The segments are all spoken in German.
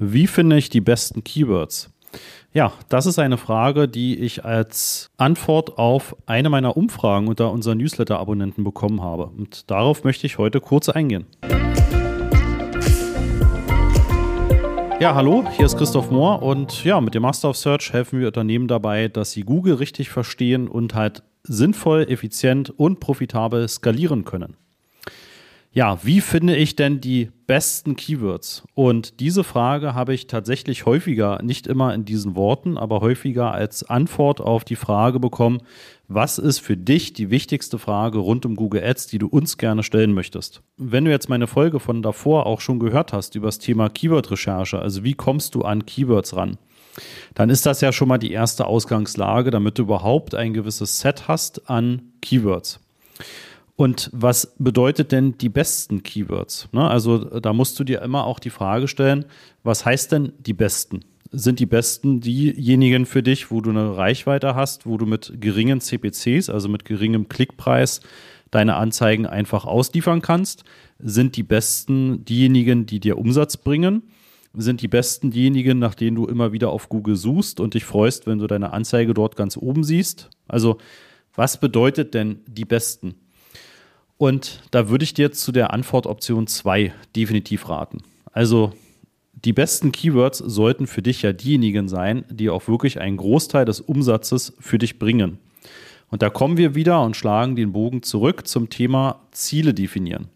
Wie finde ich die besten Keywords? Ja, das ist eine Frage, die ich als Antwort auf eine meiner Umfragen unter unseren Newsletter-Abonnenten bekommen habe. Und darauf möchte ich heute kurz eingehen. Ja, hallo, hier ist Christoph Mohr und ja, mit dem Master of Search helfen wir Unternehmen dabei, dass sie Google richtig verstehen und halt sinnvoll, effizient und profitabel skalieren können. Ja, wie finde ich denn die besten Keywords? Und diese Frage habe ich tatsächlich häufiger, nicht immer in diesen Worten, aber häufiger als Antwort auf die Frage bekommen, was ist für dich die wichtigste Frage rund um Google Ads, die du uns gerne stellen möchtest? Wenn du jetzt meine Folge von davor auch schon gehört hast über das Thema Keyword-Recherche, also wie kommst du an Keywords ran? Dann ist das ja schon mal die erste Ausgangslage, damit du überhaupt ein gewisses Set hast an Keywords. Und was bedeutet denn die besten Keywords? Ne? Also da musst du dir immer auch die Frage stellen, was heißt denn die besten? Sind die besten diejenigen für dich, wo du eine Reichweite hast, wo du mit geringen CPCs, also mit geringem Klickpreis, deine Anzeigen einfach ausliefern kannst? Sind die besten diejenigen, die dir Umsatz bringen? Sind die besten diejenigen, nach denen du immer wieder auf Google suchst und dich freust, wenn du deine Anzeige dort ganz oben siehst? Also, was bedeutet denn die besten? Und da würde ich dir zu der Antwortoption 2 definitiv raten. Also die besten Keywords sollten für dich ja diejenigen sein, die auch wirklich einen Großteil des Umsatzes für dich bringen. Und da kommen wir wieder und schlagen den Bogen zurück zum Thema Ziele definieren.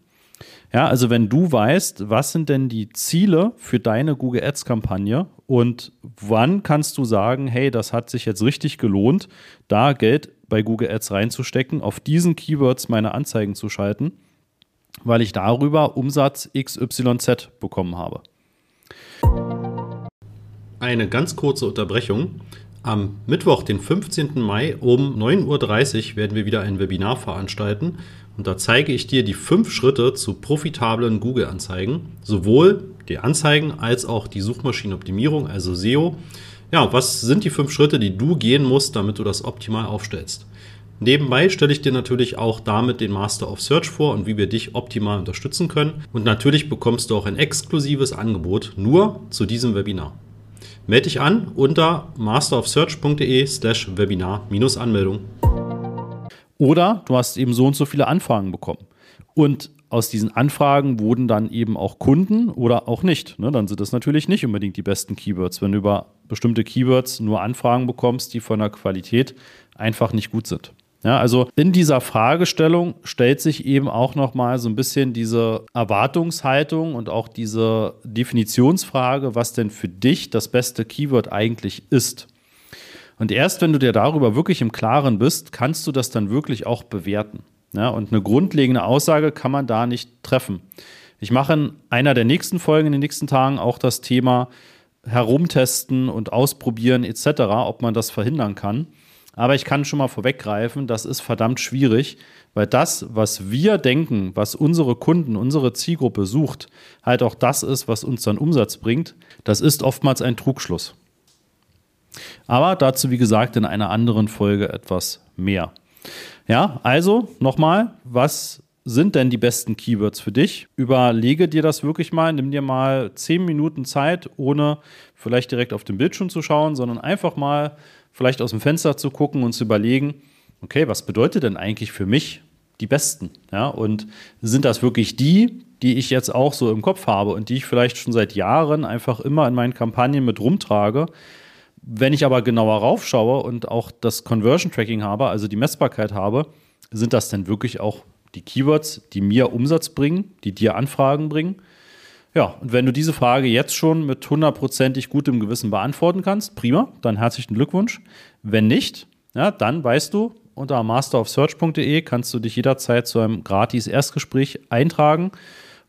Ja, also wenn du weißt, was sind denn die Ziele für deine Google Ads Kampagne und wann kannst du sagen, hey, das hat sich jetzt richtig gelohnt, da Geld bei Google Ads reinzustecken, auf diesen Keywords meine Anzeigen zu schalten, weil ich darüber Umsatz XYZ bekommen habe. Eine ganz kurze Unterbrechung. Am Mittwoch, den 15. Mai um 9.30 Uhr werden wir wieder ein Webinar veranstalten und da zeige ich dir die fünf Schritte zu profitablen Google-Anzeigen, sowohl die Anzeigen als auch die Suchmaschinenoptimierung, also SEO ja, was sind die fünf Schritte, die du gehen musst, damit du das optimal aufstellst? Nebenbei stelle ich dir natürlich auch damit den Master of Search vor und wie wir dich optimal unterstützen können. Und natürlich bekommst du auch ein exklusives Angebot nur zu diesem Webinar. Melde dich an unter masterofsearch.de slash Webinar-Anmeldung. Oder du hast eben so und so viele Anfragen bekommen. Und aus diesen Anfragen wurden dann eben auch Kunden oder auch nicht. Ne? Dann sind das natürlich nicht unbedingt die besten Keywords, wenn du über bestimmte Keywords nur Anfragen bekommst, die von der Qualität einfach nicht gut sind. Ja, also in dieser Fragestellung stellt sich eben auch nochmal so ein bisschen diese Erwartungshaltung und auch diese Definitionsfrage, was denn für dich das beste Keyword eigentlich ist. Und erst wenn du dir darüber wirklich im Klaren bist, kannst du das dann wirklich auch bewerten. Ja, und eine grundlegende Aussage kann man da nicht treffen. Ich mache in einer der nächsten Folgen in den nächsten Tagen auch das Thema herumtesten und ausprobieren etc., ob man das verhindern kann. Aber ich kann schon mal vorweggreifen, das ist verdammt schwierig, weil das, was wir denken, was unsere Kunden, unsere Zielgruppe sucht, halt auch das ist, was uns dann Umsatz bringt. Das ist oftmals ein Trugschluss. Aber dazu, wie gesagt, in einer anderen Folge etwas mehr. Ja, also nochmal, was sind denn die besten Keywords für dich? Überlege dir das wirklich mal, nimm dir mal zehn Minuten Zeit, ohne vielleicht direkt auf den Bildschirm zu schauen, sondern einfach mal vielleicht aus dem Fenster zu gucken und zu überlegen, okay, was bedeutet denn eigentlich für mich die besten? Ja, und sind das wirklich die, die ich jetzt auch so im Kopf habe und die ich vielleicht schon seit Jahren einfach immer in meinen Kampagnen mit rumtrage? Wenn ich aber genauer raufschaue und auch das Conversion Tracking habe, also die Messbarkeit habe, sind das denn wirklich auch die Keywords, die mir Umsatz bringen, die dir Anfragen bringen? Ja, und wenn du diese Frage jetzt schon mit hundertprozentig gutem Gewissen beantworten kannst, prima, dann herzlichen Glückwunsch. Wenn nicht, ja, dann weißt du, unter masterofsearch.de kannst du dich jederzeit zu einem gratis Erstgespräch eintragen.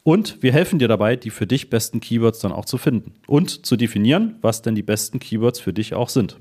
Und wir helfen dir dabei, die für dich besten Keywords dann auch zu finden und zu definieren, was denn die besten Keywords für dich auch sind.